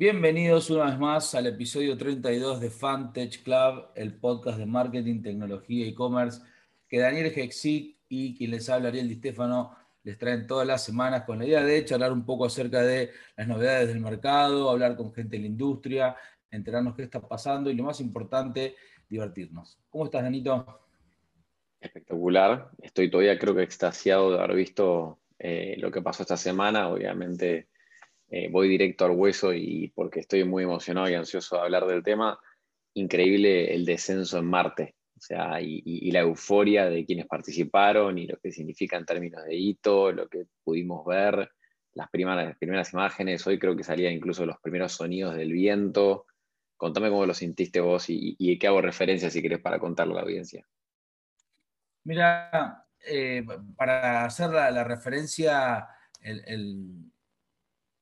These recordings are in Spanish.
Bienvenidos una vez más al episodio 32 de Fantech Club, el podcast de marketing, tecnología y e-commerce que Daniel Hexic y quien les habla Ariel Di Stefano les traen todas las semanas con la idea de charlar un poco acerca de las novedades del mercado, hablar con gente de la industria, enterarnos qué está pasando y lo más importante, divertirnos. ¿Cómo estás, Danito? Espectacular. Estoy todavía creo que extasiado de haber visto eh, lo que pasó esta semana. Obviamente eh, voy directo al hueso y porque estoy muy emocionado y ansioso de hablar del tema. Increíble el descenso en Marte. O sea, y, la euforia de quienes participaron y lo que significa en términos de hito, lo que pudimos ver, las primeras, las primeras imágenes. Hoy creo que salían incluso los primeros sonidos del viento. Contame cómo lo sintiste vos y, qué hago referencia si querés para contarle a la audiencia. Mira, eh, para hacer la, referencia, el,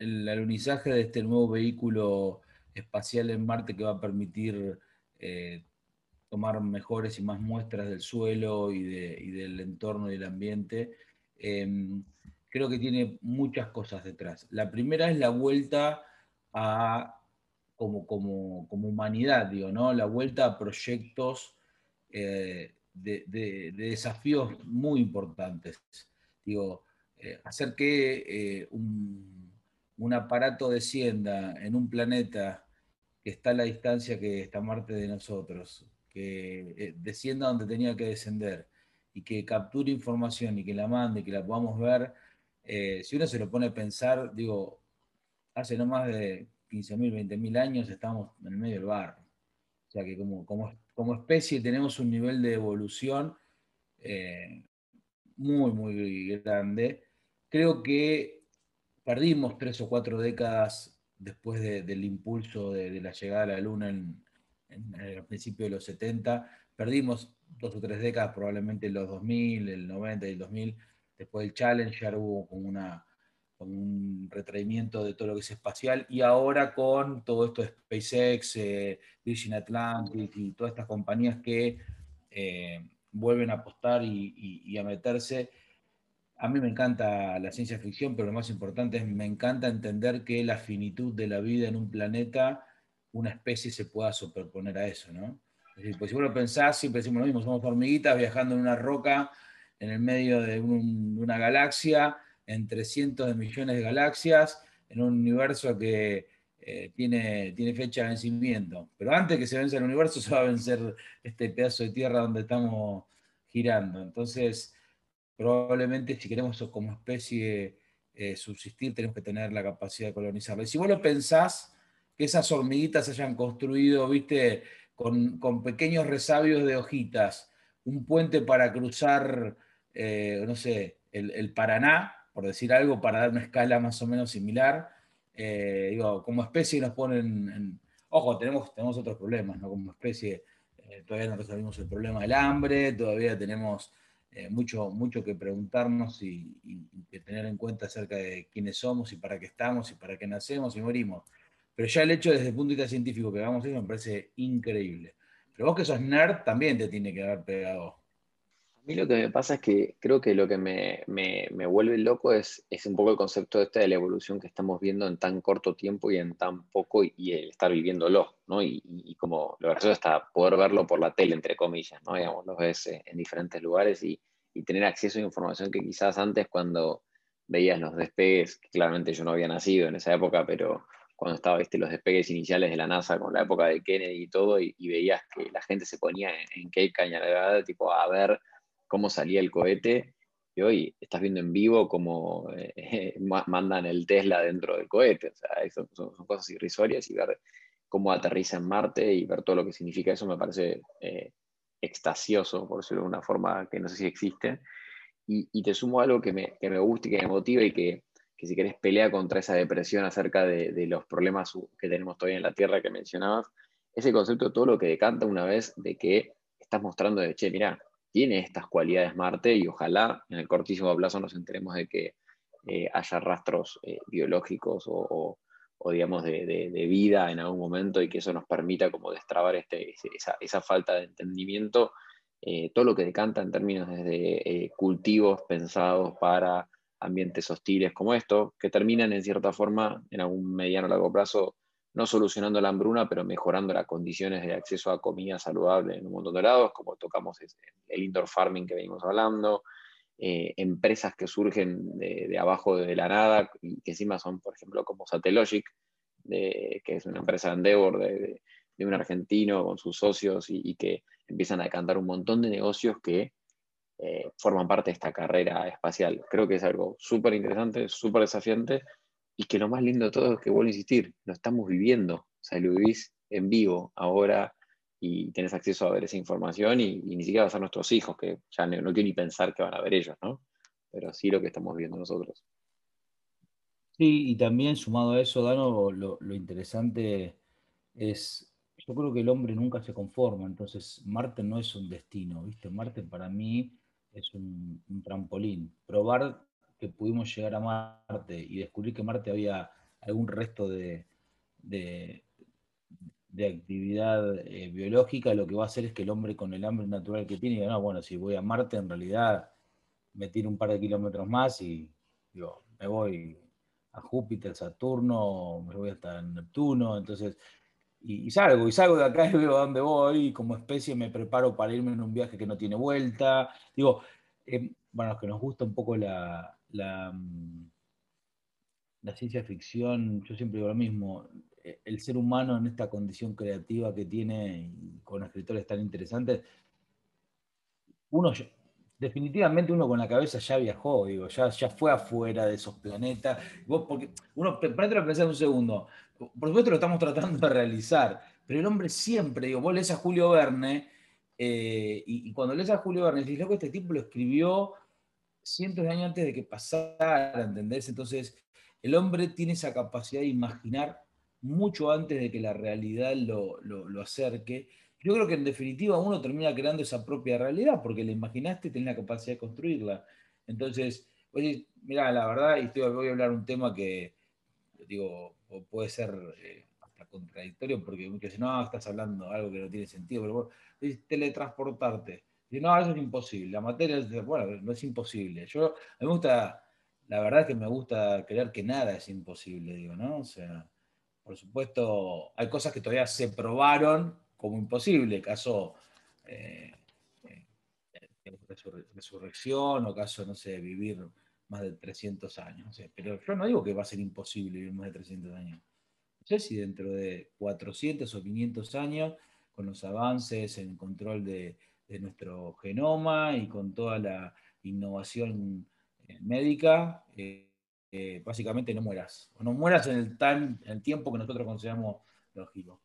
alunizaje de este nuevo vehículo espacial en Marte que va a permitir eh, tomar mejores y más muestras del suelo y, del entorno y del ambiente, em, creo que tiene muchas cosas detrás. La primera es la vuelta a, como, como, humanidad, digo, ¿no? La vuelta a proyectos eh, de, desafíos muy importantes. Digo, eh, hacer que un, un, aparato descienda en un planeta que está a la distancia que está Marte de nosotros, que eh, descienda donde tenía que descender y que capture información y que la mande, que la podamos ver, si uno se lo pone a pensar, digo, hace no más de 15.000, 20.000 años estamos en el medio del barro. O sea que como, como como especie tenemos un nivel de evolución eh, muy, muy grande. Creo que perdimos tres o cuatro décadas después del impulso de, la llegada a la Luna en, el principio de los 70. Perdimos dos o tres décadas, probablemente en los 2000, el 90 y el 2000. Después del Challenger hubo como una con un retraimiento de todo lo que es espacial, y ahora con todo esto de SpaceX, eh, Virgin Atlantic y todas estas compañías que eh, vuelven a apostar y, a meterse. A mí me encanta la ciencia ficción, pero lo más importante es me encanta entender que la finitud de la vida en un planeta, una especie se pueda superponer a eso, ¿no? Es pues si vos lo pensás, siempre decimos lo mismo, somos hormiguitas viajando en una roca en el medio de una galaxia, entre cientos de millones de galaxias en un universo que eh, tiene, tiene fecha de vencimiento. Pero antes que se vence el universo, se va a vencer este pedazo de tierra donde estamos girando. Entonces, probablemente si queremos como especie eh, subsistir, tenemos que tener la capacidad de colonizarla. Y si vos lo pensás, que esas hormiguitas hayan construido, viste, con, pequeños resabios de hojitas, un puente para cruzar, eh, no sé, el Paraná, por decir algo, para dar una escala más o menos similar. Eh, digo, como especie nos ponen, en, ojo, tenemos, tenemos otros problemas, ¿no? Como especie todavía no resolvimos el problema del hambre, todavía tenemos eh, mucho, mucho que preguntarnos y, que tener en cuenta acerca de quiénes somos y para qué estamos y para qué nacemos y morimos. Pero ya el hecho desde el punto de vista científico que hagamos eso me parece increíble. Pero vos que sos nerd también te tiene que haber pegado mí lo que me pasa es que creo que lo que me, vuelve loco es, es, un poco el concepto este de la evolución que estamos viendo en tan corto tiempo y en tan poco y, el estar viviéndolo, ¿no? Y, como lo gracioso está poder verlo por la tele, entre comillas, ¿no? Digamos, lo ves eh, en diferentes lugares y, tener acceso a información que quizás antes cuando veías los despegues, que claramente yo no había nacido en esa época, pero cuando estaba, viste, los despegues iniciales de la NASA con la época de Kennedy y todo, y, veías que la gente se ponía en, en Cape Cañaveral, tipo, a ver cómo salía el cohete y hoy estás viendo en vivo cómo eh, mandan el Tesla dentro del cohete. O sea, son, son, cosas irrisorias y ver cómo aterriza en Marte y ver todo lo que significa eso me parece eh, extasioso, por decirlo de una forma que no sé si existe. Y, te sumo algo que me, que me gusta y que me motiva y que, que si querés pelea contra esa depresión acerca de, de, los problemas que tenemos todavía en la Tierra que mencionabas, ese concepto de todo lo que decanta una vez de que estás mostrando de, che, mira, tiene estas cualidades Marte y ojalá en el cortísimo plazo nos enteremos de que eh, haya rastros eh, biológicos o, digamos, de, vida en algún momento y que eso nos permita como destrabar este, esa, falta de entendimiento, eh, todo lo que decanta en términos de cultivos pensados para ambientes hostiles como esto, que terminan en cierta forma, en algún mediano o largo plazo, no solucionando la hambruna, pero mejorando las condiciones de acceso a comida saludable en un montón de lados, como tocamos el indoor farming que venimos hablando, eh, empresas que surgen de, abajo de la nada y que encima son, por ejemplo, como Satellogic, que es una empresa de Endeavor de, un argentino con sus socios y, que empiezan a cantar un montón de negocios que eh, forman parte de esta carrera espacial. Creo que es algo súper interesante, súper desafiante y que lo más lindo de todo es que vuelvo a insistir, lo estamos viviendo, o sea, lo vivís en vivo ahora y tenés acceso a ver esa información y, ni siquiera va a nuestros hijos, que ya no, quiero ni pensar que van a ver ellos, ¿no? Pero sí lo que estamos viendo nosotros. Sí, y también sumado a eso, Dano, lo, interesante es, yo creo que el hombre nunca se conforma, entonces Marte no es un destino, ¿viste? Marte para mí es un, trampolín. Probar que pudimos llegar a Marte y descubrir que Marte había algún resto de, de actividad eh, biológica, lo que va a hacer es que el hombre con el hambre natural que tiene, diga, no, bueno, si voy a Marte, en realidad me tiro un par de kilómetros más y digo, me voy a Júpiter, Saturno, me voy hasta Neptuno, entonces, y, salgo, y salgo de acá y veo a dónde voy, y como especie me preparo para irme en un viaje que no tiene vuelta. Digo, eh, bueno, es que nos gusta un poco la, la, mm, la ciencia ficción, yo siempre digo lo mismo, eh, el ser humano en esta condición creativa que tiene con escritores tan interesantes, uno definitivamente uno con la cabeza ya viajó, digo, ya, ya fue afuera de esos planetas. Porque uno, para pensar un segundo, por supuesto lo estamos tratando de realizar, pero el hombre siempre, digo, vos lees a Julio Verne, eh, y, cuando lees a Julio Verne, decís, loco, este tipo lo escribió cientos de años antes de que pasara, ¿entendés? Entonces, el hombre tiene esa capacidad de imaginar mucho antes de que la realidad lo, acerque. Yo creo que en definitiva uno termina creando esa propia realidad porque la imaginaste y tenés la capacidad de construirla. Entonces, oye, mira, la verdad, y estoy, voy a hablar un tema que, digo, puede ser eh, hasta contradictorio porque muchos dicen, no, estás hablando algo que no tiene sentido, pero teletransportarte. No, eso es imposible. La materia, bueno, no es imposible. Yo, me gusta, la verdad es que me gusta creer que nada es imposible, digo, ¿no? O sea, por supuesto, hay cosas que todavía se probaron como imposible, caso eh, eh, resurrección o caso, no sé, vivir más de 300 años. pero yo no digo que va a ser imposible vivir más de 300 años. No sé si dentro de 400 o 500 años, con los avances en control de, nuestro genoma y con toda la innovación eh, médica, básicamente no mueras. O no mueras en el, tan, el tiempo que nosotros consideramos lógico.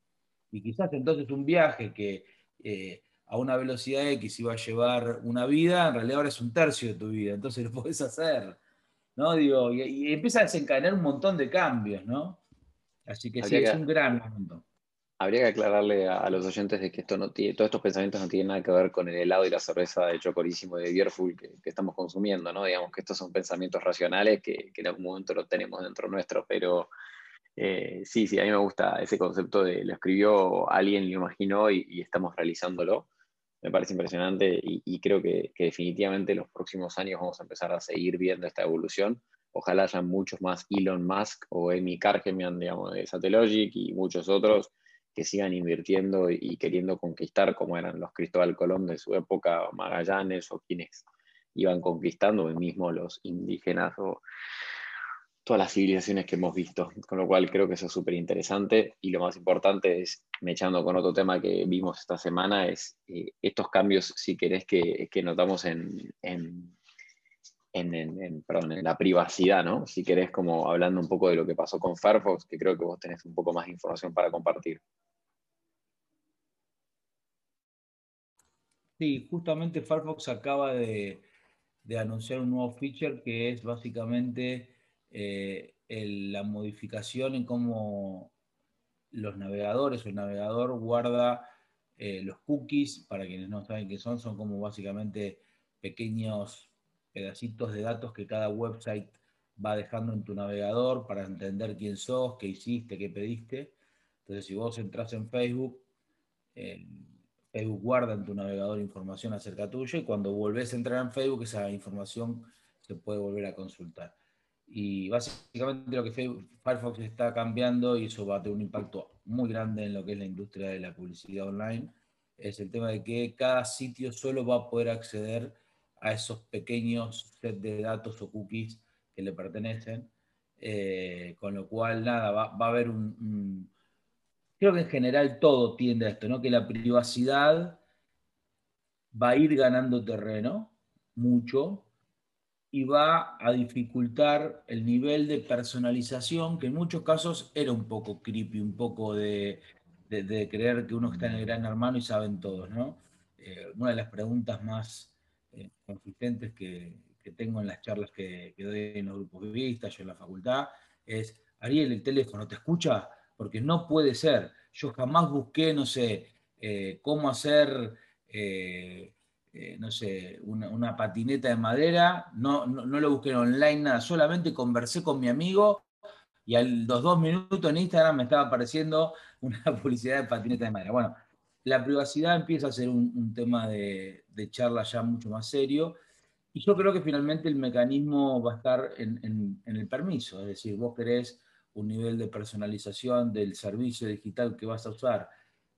Y quizás entonces un viaje que eh, a una velocidad X iba a llevar una vida, en realidad ahora es un tercio de tu vida, entonces lo puedes hacer. ¿no? Digo, y, empieza a desencadenar un montón de cambios, ¿no? Así que sí, es un gran momento habría que aclararle a, los oyentes de que esto no tiene, todos estos pensamientos no tienen nada que ver con el helado y la cerveza de chocorísimo de Beerful que, que, estamos consumiendo, ¿no? Digamos que estos son pensamientos racionales que, que en algún momento lo tenemos dentro nuestro, pero eh, sí, sí, a mí me gusta ese concepto de lo escribió alguien, lo imaginó y, estamos realizándolo. Me parece impresionante y, creo que, que, definitivamente en los próximos años vamos a empezar a seguir viendo esta evolución. Ojalá haya muchos más Elon Musk o Amy Cargemian, digamos, de Satellogic y muchos otros que sigan invirtiendo y queriendo conquistar como eran los Cristóbal Colón de su época, Magallanes o quienes iban conquistando, o mismo los indígenas o todas las civilizaciones que hemos visto. Con lo cual creo que eso es súper interesante y lo más importante es, me echando con otro tema que vimos esta semana, es eh, estos cambios, si querés, que, que notamos en, en en, perdón, en, la privacidad, ¿no? Si querés, como hablando un poco de lo que pasó con Firefox, que creo que vos tenés un poco más de información para compartir. Sí, justamente Firefox acaba de, anunciar un nuevo feature que es básicamente eh, la modificación en cómo los navegadores o el navegador guarda eh, los cookies, para quienes no saben qué son, son como básicamente pequeños pedacitos de datos que cada website va dejando en tu navegador para entender quién sos, qué hiciste, qué pediste. Entonces, si vos entras en Facebook, Facebook guarda en tu navegador información acerca tuyo y cuando volvés a entrar en Facebook esa información se puede volver a consultar. Y básicamente lo que Firefox está cambiando, y eso va a tener un impacto muy grande en lo que es la industria de la publicidad online, es el tema de que cada sitio solo va a poder acceder a esos pequeños set de datos o cookies que le pertenecen. Eh, con lo cual, nada, va, a haber un, Creo que en general todo tiende a esto, ¿no? Que la privacidad va a ir ganando terreno, mucho, y va a dificultar el nivel de personalización, que en muchos casos era un poco creepy, un poco de, creer que uno está en el gran hermano y saben todos, ¿no? Eh, una de las preguntas más eh, consistentes que, tengo en las charlas que, doy en los grupos de vista, yo en la facultad, es, Ariel, el teléfono, ¿te escucha? Porque no puede ser. Yo jamás busqué, no sé, eh, cómo hacer eh, no sé, una, patineta de madera, no, no, lo busqué online, nada, solamente conversé con mi amigo y a los dos minutos en Instagram me estaba apareciendo una publicidad de patineta de madera. Bueno, la privacidad empieza a ser un, tema de, charla ya mucho más serio. Y yo creo que finalmente el mecanismo va a estar en, el permiso, es decir, vos querés un nivel de personalización del servicio digital que vas a usar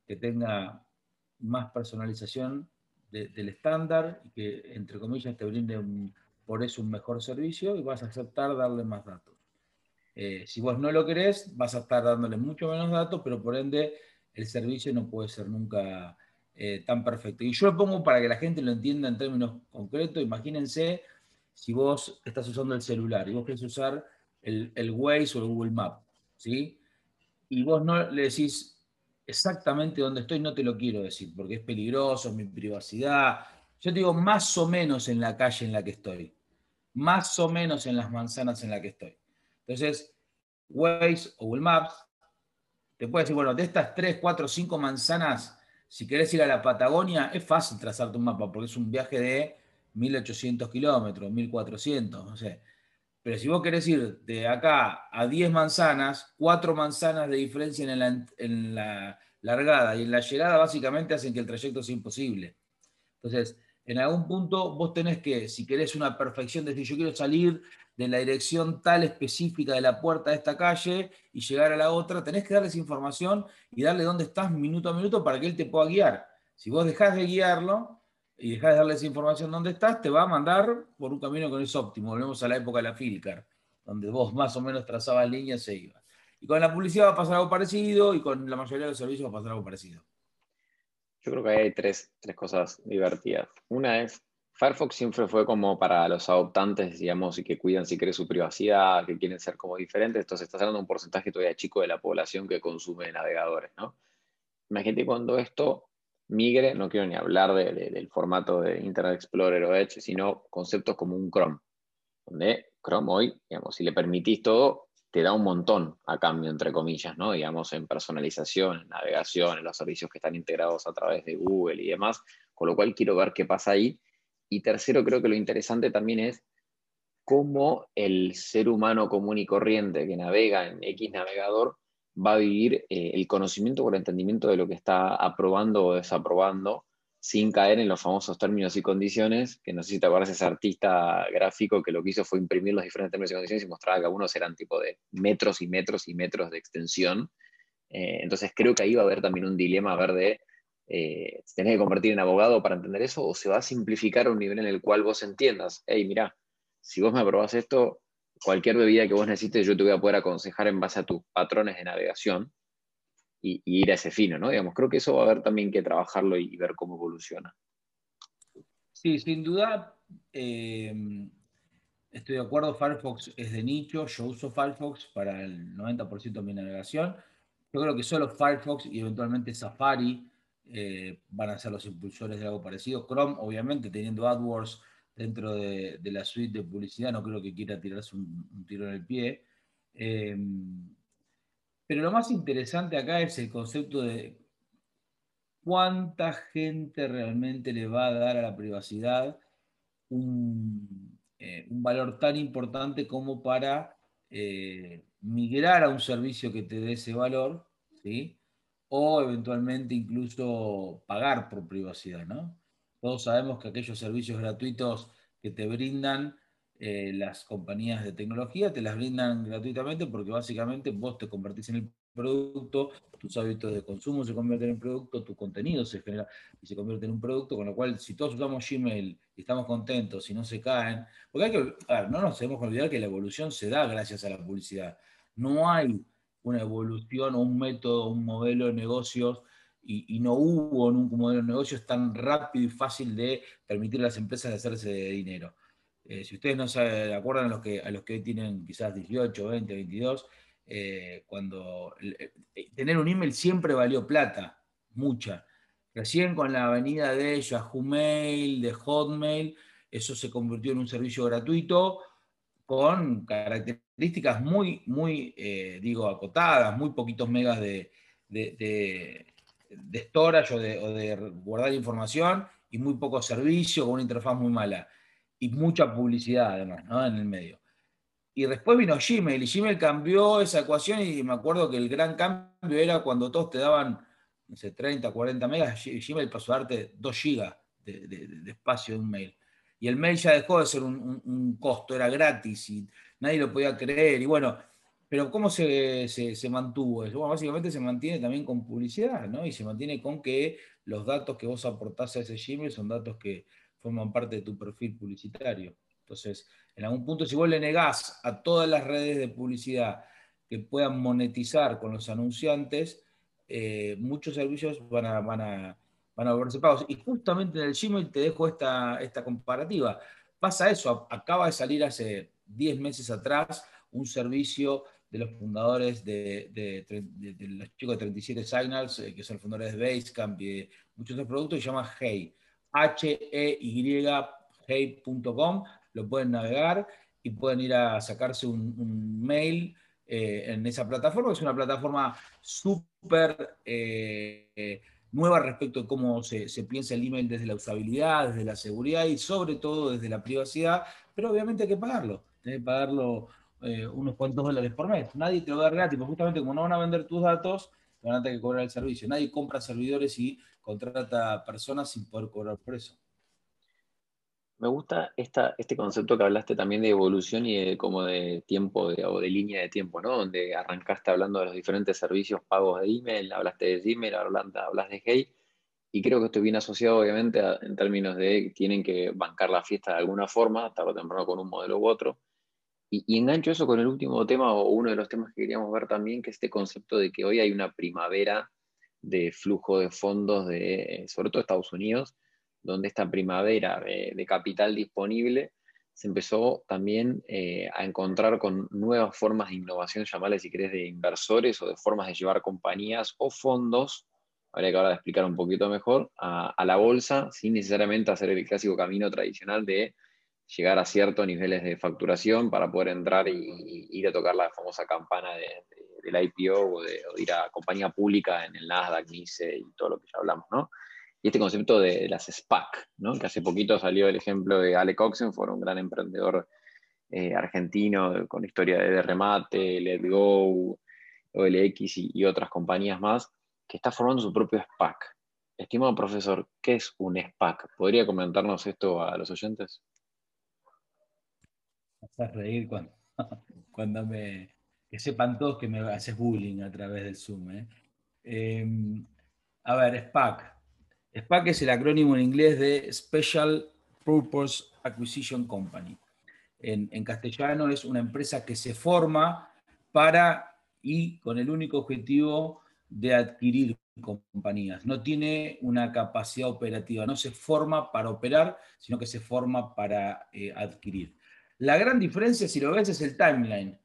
que tenga más personalización, del estándar y que, entre comillas, te brinde por eso un mejor servicio y vas a aceptar darle más datos. Eh, si vos no lo querés, vas a estar dándole mucho menos datos, pero por ende el servicio no puede ser nunca eh, tan perfecto. Y yo lo pongo para que la gente lo entienda en términos concretos. Imagínense si vos estás usando el celular y vos querés usar el, el Waze o el Google Map, ¿sí? Y vos no le decís, exactamente dónde estoy no te lo quiero decir, porque es peligroso, mi privacidad. Yo te digo más o menos en la calle en la que estoy, más o menos en las manzanas en la que estoy. Entonces, Waze o Google Maps te puede decir, bueno, de estas 3, 4, 5 manzanas, si querés ir a la Patagonia, es fácil trazarte un mapa, porque es un viaje de 1800 kilómetros, 1400, no sé. Pero si vos querés ir de acá a 10 manzanas, 4 manzanas de diferencia en la, largada y en la llegada básicamente hacen que el trayecto sea imposible. Entonces, en algún punto vos tenés que, si querés una perfección, decir yo quiero salir de la dirección tal específica de la puerta de esta calle y llegar a la otra, tenés que darles información y darle dónde estás minuto a minuto para que él te pueda guiar. Si vos dejás de guiarlo, y dejas de darles información dónde estás, te va a mandar por un camino que no es óptimo. Volvemos a la época de la Filcar, donde vos más o menos trazabas líneas e ibas. Y con la publicidad va a pasar algo parecido y con la mayoría de los servicios va a pasar algo parecido. Yo creo que hay tres, tres cosas divertidas. Una es, Firefox siempre fue como para los adoptantes, digamos, y que cuidan si quiere su privacidad, que quieren ser como diferentes. Entonces estás hablando de un porcentaje todavía chico de la población que consume navegadores, ¿no? Imagínate cuando esto migre, no quiero ni hablar del formato de Internet Explorer o Edge, sino conceptos como un Chrome, donde Chrome hoy, digamos, si le permitís todo, te da un montón a cambio, entre comillas, ¿no? Digamos, en personalización, en navegación, en los servicios que están integrados a través de Google y demás, con lo cual quiero ver qué pasa ahí. Y tercero, creo que lo interesante también es cómo el ser humano común y corriente que navega en X navegador va a vivir eh, el conocimiento o el entendimiento de lo que está aprobando o desaprobando sin caer en los famosos términos y condiciones, que no sé si te acuerdas ese artista gráfico que lo que hizo fue imprimir los diferentes términos y condiciones y mostraba que algunos eran tipo de metros y metros y metros de extensión. Eh, entonces creo que ahí va a haber también un dilema a ver de eh, tenés que convertir en abogado para entender eso o se va a simplificar a un nivel en el cual vos entiendas, hey, mira, si vos me aprobás esto, cualquier bebida que vos necesites, yo te voy a poder aconsejar en base a tus patrones de navegación y, ir a ese fino, ¿no? Digamos, creo que eso va a haber también que trabajarlo y ver cómo evoluciona. Sí, sin duda, eh, estoy de acuerdo, Firefox es de nicho, yo uso Firefox para el 90% de mi navegación. Yo creo que solo Firefox y eventualmente Safari eh, van a ser los impulsores de algo parecido. Chrome, obviamente, teniendo AdWords dentro de, la suite de publicidad, no creo que quiera tirarse un, tiro en el pie. Em, pero lo más interesante acá es el concepto de cuánta gente realmente le va a dar a la privacidad un, eh, valor tan importante como para eh, migrar a un servicio que te dé ese valor, ¿sí? o eventualmente incluso pagar por privacidad, ¿no? Todos sabemos que aquellos servicios gratuitos que te brindan eh, las compañías de tecnología, te las brindan gratuitamente porque básicamente vos te convertís en el producto, tus hábitos de consumo se convierten en producto, tu contenido se genera y se convierte en un producto, con lo cual si todos usamos Gmail y estamos contentos y no se caen, porque hay que, no nos tenemos que olvidar que la evolución se da gracias a la publicidad. No hay una evolución o un método, un modelo de negocios y, no hubo un modelo de negocios tan rápido y fácil de permitir a las empresas de hacerse de dinero. Eh, si ustedes no se acuerdan a los que, a los que tienen quizás 18, 20, 22, eh, cuando eh, tener un email siempre valió plata, mucha. Recién con la avenida de Yahoo Mail, de Hotmail, eso se convirtió en un servicio gratuito con características muy, muy, eh, digo, acotadas, muy poquitos megas de, storage o de, guardar información y muy poco servicio, con una interfaz muy mala. Y mucha publicidad, además, en el medio. Y después vino Gmail, y Gmail cambió esa ecuación, y me acuerdo que el gran cambio era cuando todos te daban, no sé, 30, 40 megas, Gmail pasó a darte 2 gigas de, espacio de un mail. Y el mail ya dejó de ser un, costo, era gratis y nadie lo podía creer. Y bueno, pero ¿cómo se, mantuvo eso? Bueno, básicamente se mantiene también con publicidad, ¿no? Y se mantiene con que los datos que vos aportás a ese Gmail son datos que forman parte de tu perfil publicitario. Entonces, en algún punto, si vos le negás a todas las redes de publicidad que puedan monetizar con los anunciantes, eh, muchos servicios van a, van, a, van a volverse pagos. Y justamente en el Gmail te dejo esta, esta comparativa. Pasa eso, acaba de salir hace 10 meses atrás un servicio de los fundadores de, los chicos de 37 Signals, eh, que son fundadores de Basecamp y de muchos otros productos, se llama Hey, H-E-Y, hey.com lo pueden navegar y pueden ir a sacarse un, mail eh, en esa plataforma, es una plataforma súper eh, nueva respecto de cómo se, piensa el email desde la usabilidad, desde la seguridad y sobre todo desde la privacidad, pero obviamente hay que pagarlo, hay que pagarlo eh, unos cuantos dólares por mes. Nadie te lo va a dar gratis, porque justamente como no van a vender tus datos, van a tener que cobrar el servicio. Nadie compra servidores y contrata personas sin poder cobrar por eso. Me gusta este concepto que hablaste también de evolución y de como de tiempo o de línea de tiempo, ¿no? Donde arrancaste hablando de los diferentes servicios pagos de email, hablaste de Gmail, hablaste, hablas de Hey, y creo que esto viene asociado obviamente en términos de tienen que bancar la fiesta de alguna forma, tarde o temprano con un modelo u otro. Y, engancho eso con el último tema o uno de los temas que queríamos ver también, que es este concepto de que hoy hay una primavera de flujo de fondos de, sobre todo Estados Unidos, donde esta primavera de, capital disponible se empezó también eh, a encontrar con nuevas formas de innovación, llamarle si querés, de inversores o de formas de llevar compañías o fondos, habría que ahora explicar un poquito mejor, a, la bolsa sin necesariamente hacer el clásico camino tradicional de llegar a ciertos niveles de facturación para poder entrar y, ir a tocar la famosa campana del IPO o ir a compañía pública en el Nasdaq, NICE y todo lo que ya hablamos, ¿no? y este concepto de las SPAC, ¿no? que hace poquito salió el ejemplo de Alec Oxenford, un gran emprendedor eh, argentino con historia de remate, Let Go, OLX y, y, otras compañías más, que está formando su propio SPAC. Estimado profesor, ¿qué es un SPAC? ¿Podría comentarnos esto a los oyentes? A reír cuando, cuando me... que sepan todos que me haces bullying a través del Zoom. ¿eh? Em, a ver, SPAC. SPAC es el acrónimo en inglés de Special Purpose Acquisition Company. En, castellano es una empresa que se forma para y con el único objetivo de adquirir compañías. No tiene una capacidad operativa, no se forma para operar, sino que se forma para eh, adquirir. La gran diferencia, si lo ves, es el timeline.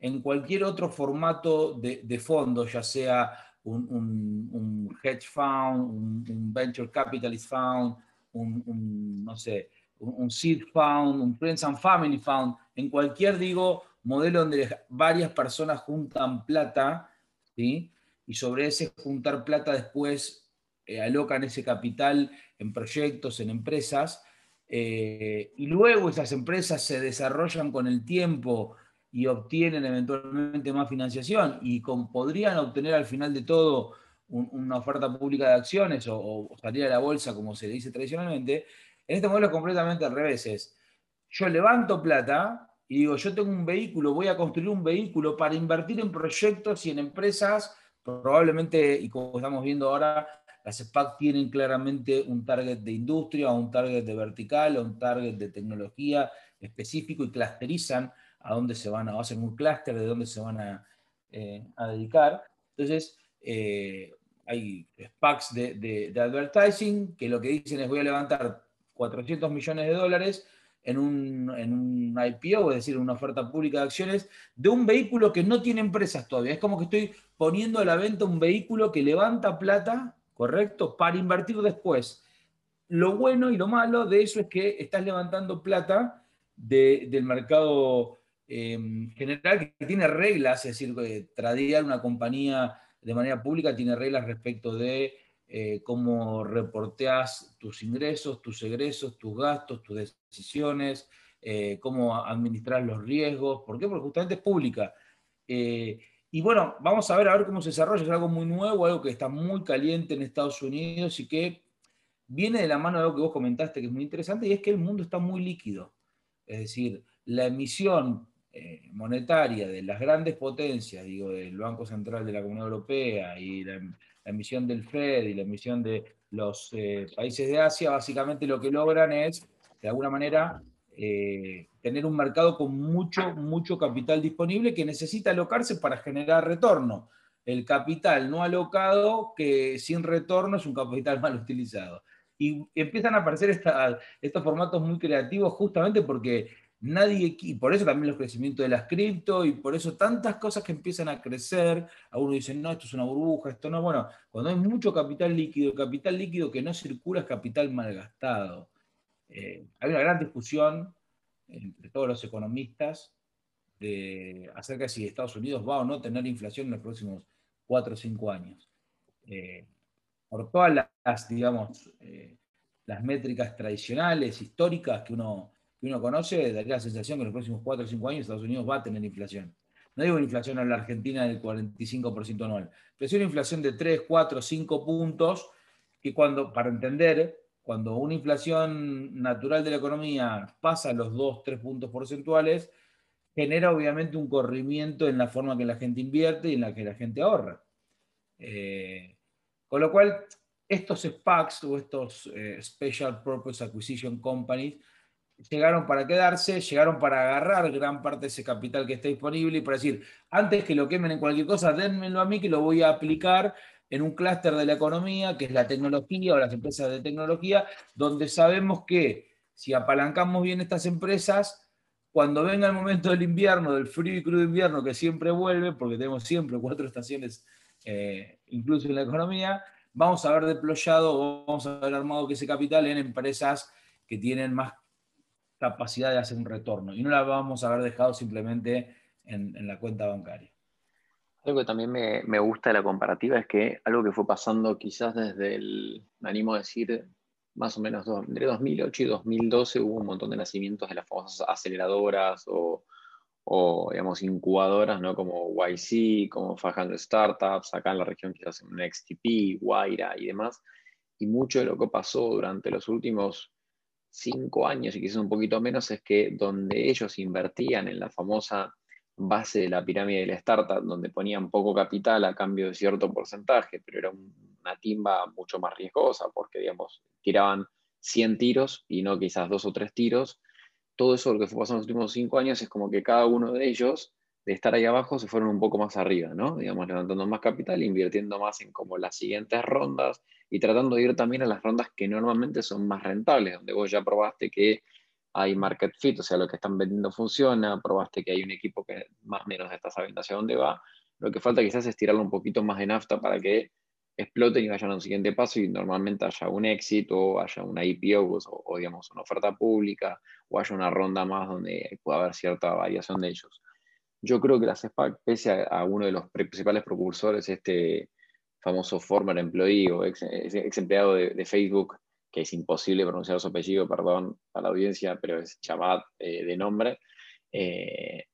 En cualquier otro formato de, de fondo, ya sea un, hedge fund, un, venture capitalist fund, un, no sé, un, seed fund, un friends and family fund, en cualquier, digo, modelo donde varias personas juntan plata, ¿sí? Y sobre ese juntar plata después eh, alocan ese capital en proyectos, en empresas, eh, y luego esas empresas se desarrollan con el tiempo y obtienen eventualmente más financiación y con, podrían obtener al final de todo una oferta pública de acciones o, salir a la bolsa, como se dice tradicionalmente, en este modelo es completamente al revés. yo levanto plata y digo, yo tengo un vehículo, voy a construir un vehículo para invertir en proyectos y en empresas, probablemente, y como estamos viendo ahora, las SPAC tienen claramente un target de industria, un target de vertical, un target de tecnología específico y clusterizan a dónde se van a, hacer un clúster de dónde se van a, eh, dedicar. Entonces, eh, hay SPACs de, advertising que lo que dicen es voy a levantar 400 millones de dólares en un, en un, IPO, es decir, una oferta pública de acciones, de un vehículo que no tiene empresas todavía. Es como que estoy poniendo a la venta un vehículo que levanta plata, ¿correcto?, para invertir después. Lo bueno y lo malo de eso es que estás levantando plata del mercado em, general que tiene reglas, es decir, que tradear una compañía de manera pública tiene reglas respecto de eh, cómo reporteas tus ingresos, tus egresos, tus gastos, tus decisiones, eh, cómo administrar los riesgos. ¿Por qué? Porque justamente es pública. Eh, y bueno, vamos a ver a ver cómo se desarrolla. Es algo muy nuevo, algo que está muy caliente en Estados Unidos y que viene de la mano de algo que vos comentaste que es muy interesante y es que el mundo está muy líquido. Es decir, la emisión monetaria de las grandes potencias, digo, del Banco Central de la Comunidad Europea y la, la emisión del FED y la emisión de los eh, países de Asia, básicamente lo que logran es, de alguna manera, eh, tener un mercado con mucho, mucho capital disponible que necesita alocarse para generar retorno. El capital no alocado, que sin retorno es un capital mal utilizado. Y empiezan a aparecer estos formatos muy creativos justamente porque nadie, y por eso también los crecimientos de las cripto, y por eso tantas cosas que empiezan a crecer, algunos dicen, no, esto es una burbuja, esto no, bueno, cuando hay mucho capital líquido, capital líquido que no circula es capital malgastado. Eh, hay una gran discusión entre todos los economistas acerca de si Estados Unidos va o no a tener inflación en los próximos cuatro o cinco años. Eh, por todas las, digamos, eh, las métricas tradicionales, históricas que uno que uno conoce, daría la sensación que en los próximos 4 o 5 años Estados Unidos va a tener inflación. No digo inflación en la Argentina del 45% anual, pero sí una inflación de 3, 4, 5 puntos, que cuando, para entender, cuando una inflación natural de la economía pasa los 2, 3 puntos porcentuales, genera obviamente un corrimiento en la forma que la gente invierte y en la que la gente ahorra. Eh, con lo cual, estos SPACs o estos eh, Special Purpose Acquisition Companies llegaron para quedarse, llegaron para agarrar gran parte de ese capital que está disponible y para decir, antes que lo quemen en cualquier cosa, denmelo a mí que lo voy a aplicar en un clúster de la economía, que es la tecnología o las empresas de tecnología, donde sabemos que si apalancamos bien estas empresas, cuando venga el momento del invierno, del frío y crudo invierno, que siempre vuelve, porque tenemos siempre cuatro estaciones, eh, incluso en la economía, vamos a haber deployado, vamos a haber armado que ese capital en empresas que tienen más capacidad de hacer un retorno y no la vamos a haber dejado simplemente en, la cuenta bancaria. Algo que también me, gusta de la comparativa es que algo que fue pasando quizás desde el, me animo a decir, más o menos entre 2008 y 2012 hubo un montón de nacimientos de las famosas aceleradoras o, digamos, incubadoras, ¿no? Como YC, como 500 Startups, acá en la región quizás en XTP, Guaira y demás. Y mucho de lo que pasó durante los últimos cinco años y quizás un poquito menos es que donde ellos invertían en la famosa base de la pirámide de la startup, donde ponían poco capital a cambio de cierto porcentaje, pero era una timba mucho más riesgosa porque, digamos, tiraban 100 tiros y no quizás dos o tres tiros. Todo eso lo que fue pasando en los últimos cinco años es como que cada uno de ellos, de estar ahí abajo, se fueron un poco más arriba, ¿no? Digamos, levantando más capital, invirtiendo más en como las siguientes rondas, y tratando de ir también a las rondas que normalmente son más rentables, donde vos ya probaste que hay market fit, o sea, lo que están vendiendo funciona, probaste que hay un equipo que más o menos está sabiendo hacia dónde va. Lo que falta quizás es tirarlo un poquito más de nafta para que exploten y vayan a un siguiente paso y normalmente haya un éxito, haya una IPO o, digamos una oferta pública o haya una ronda más donde pueda haber cierta variación de ellos. Yo creo que las SPAC, pese a, uno de los principales propulsores, este famoso former employee o ex, empleado de, Facebook, es imposible pronunciar su apellido, perdón a la audiencia, pero es Chabat eh, de nombre. Eh,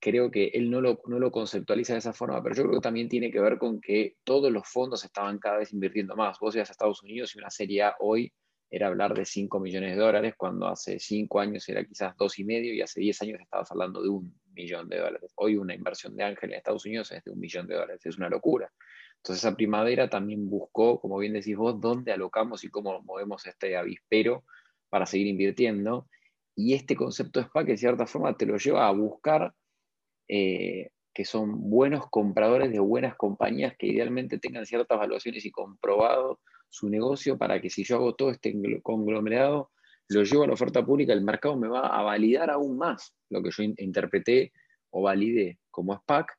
creo que él no lo, no lo conceptualiza de esa forma, pero yo creo que también tiene que ver con que todos los fondos estaban cada vez invirtiendo más. Vos ibas a Estados Unidos y una serie hoy era hablar de 5 millones de dólares, cuando hace 5 años era quizás dos y medio y hace 10 años estabas hablando de un millón de dólares. Hoy una inversión de Ángel en Estados Unidos es de un millón de dólares, es una locura. Entonces esa primavera también buscó, como bien decís vos, dónde alocamos y cómo movemos este avispero para seguir invirtiendo. Y este concepto de SPAC, en cierta forma, te lo lleva a buscar eh, que son buenos compradores de buenas compañías que idealmente tengan ciertas valuaciones y comprobado su negocio para que si yo hago todo este conglomerado, lo llevo a la oferta pública, el mercado me va a validar aún más lo que yo interpreté o validé como SPAC,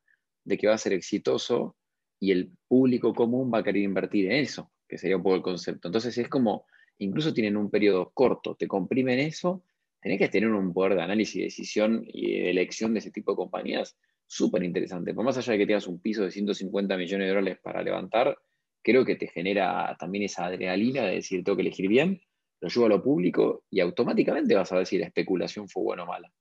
de que va a ser exitoso y el público común va a querer invertir en eso, que sería un poco el concepto. Entonces es como, incluso tienen un periodo corto, te comprimen eso, tenés que tener un poder de análisis decisión y elección de ese tipo de compañías súper interesante. Por más allá de que tengas un piso de 150 millones de dólares para levantar, creo que te genera también esa adrenalina de decir, tengo que elegir bien, lo llevo a lo público y automáticamente vas a ver si la especulación fue buena o mala.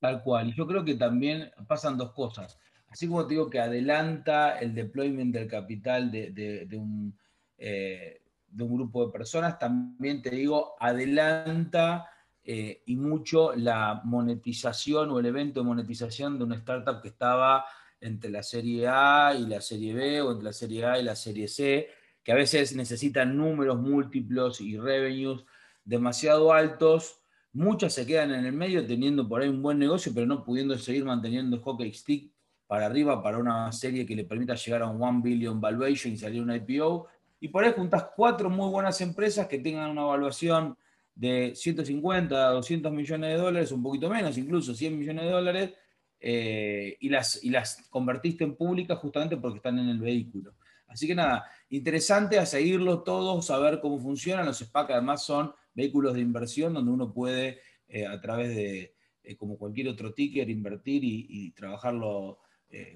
Tal cual. Y yo creo que también pasan dos cosas. Así como te digo que adelanta el deployment del capital de, un, eh, un grupo de personas, también te digo, adelanta eh, y mucho la monetización o el evento de monetización de una startup que estaba entre la serie A y la serie B o entre la serie A y la serie C, que a veces necesitan números múltiplos y revenues demasiado altos. Muchas se quedan en el medio teniendo por ahí un buen negocio, pero no pudiendo seguir manteniendo el hockey stick para arriba para una serie que le permita llegar a un 1 billion valuation y salir un IPO. Y por ahí juntas cuatro muy buenas empresas que tengan una evaluación de 150 a 200 millones de dólares, un poquito menos, incluso 100 millones de dólares, eh, y, las, y las convertiste en públicas justamente porque están en el vehículo. Así que nada, interesante a seguirlo todos, saber cómo funcionan. Los SPAC además son vehículos de inversión donde uno puede, eh, a través de, eh, como cualquier otro ticker, invertir y, trabajarlo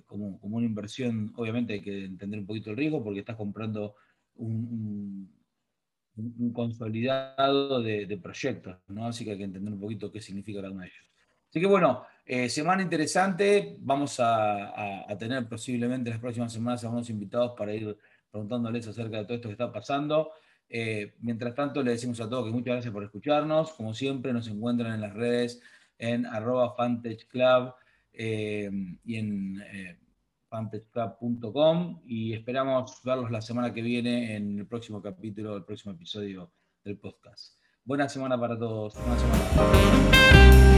como, una inversión. Obviamente hay que entender un poquito el riesgo porque estás comprando un consolidado de, proyectos, ¿no? Así que hay que entender un poquito qué significa cada uno de ellos. Así que bueno, eh, semana interesante. Vamos a, tener posiblemente las próximas semanas algunos invitados para ir preguntándoles acerca de todo esto que está pasando. Eh, mientras tanto, le decimos a todos que muchas gracias por escucharnos. Como siempre, nos encuentran en las redes en arroba Club eh, y en fanpageclub.com y esperamos verlos la semana que viene en el próximo capítulo, el próximo episodio del podcast. Buena semana para todos. Buena.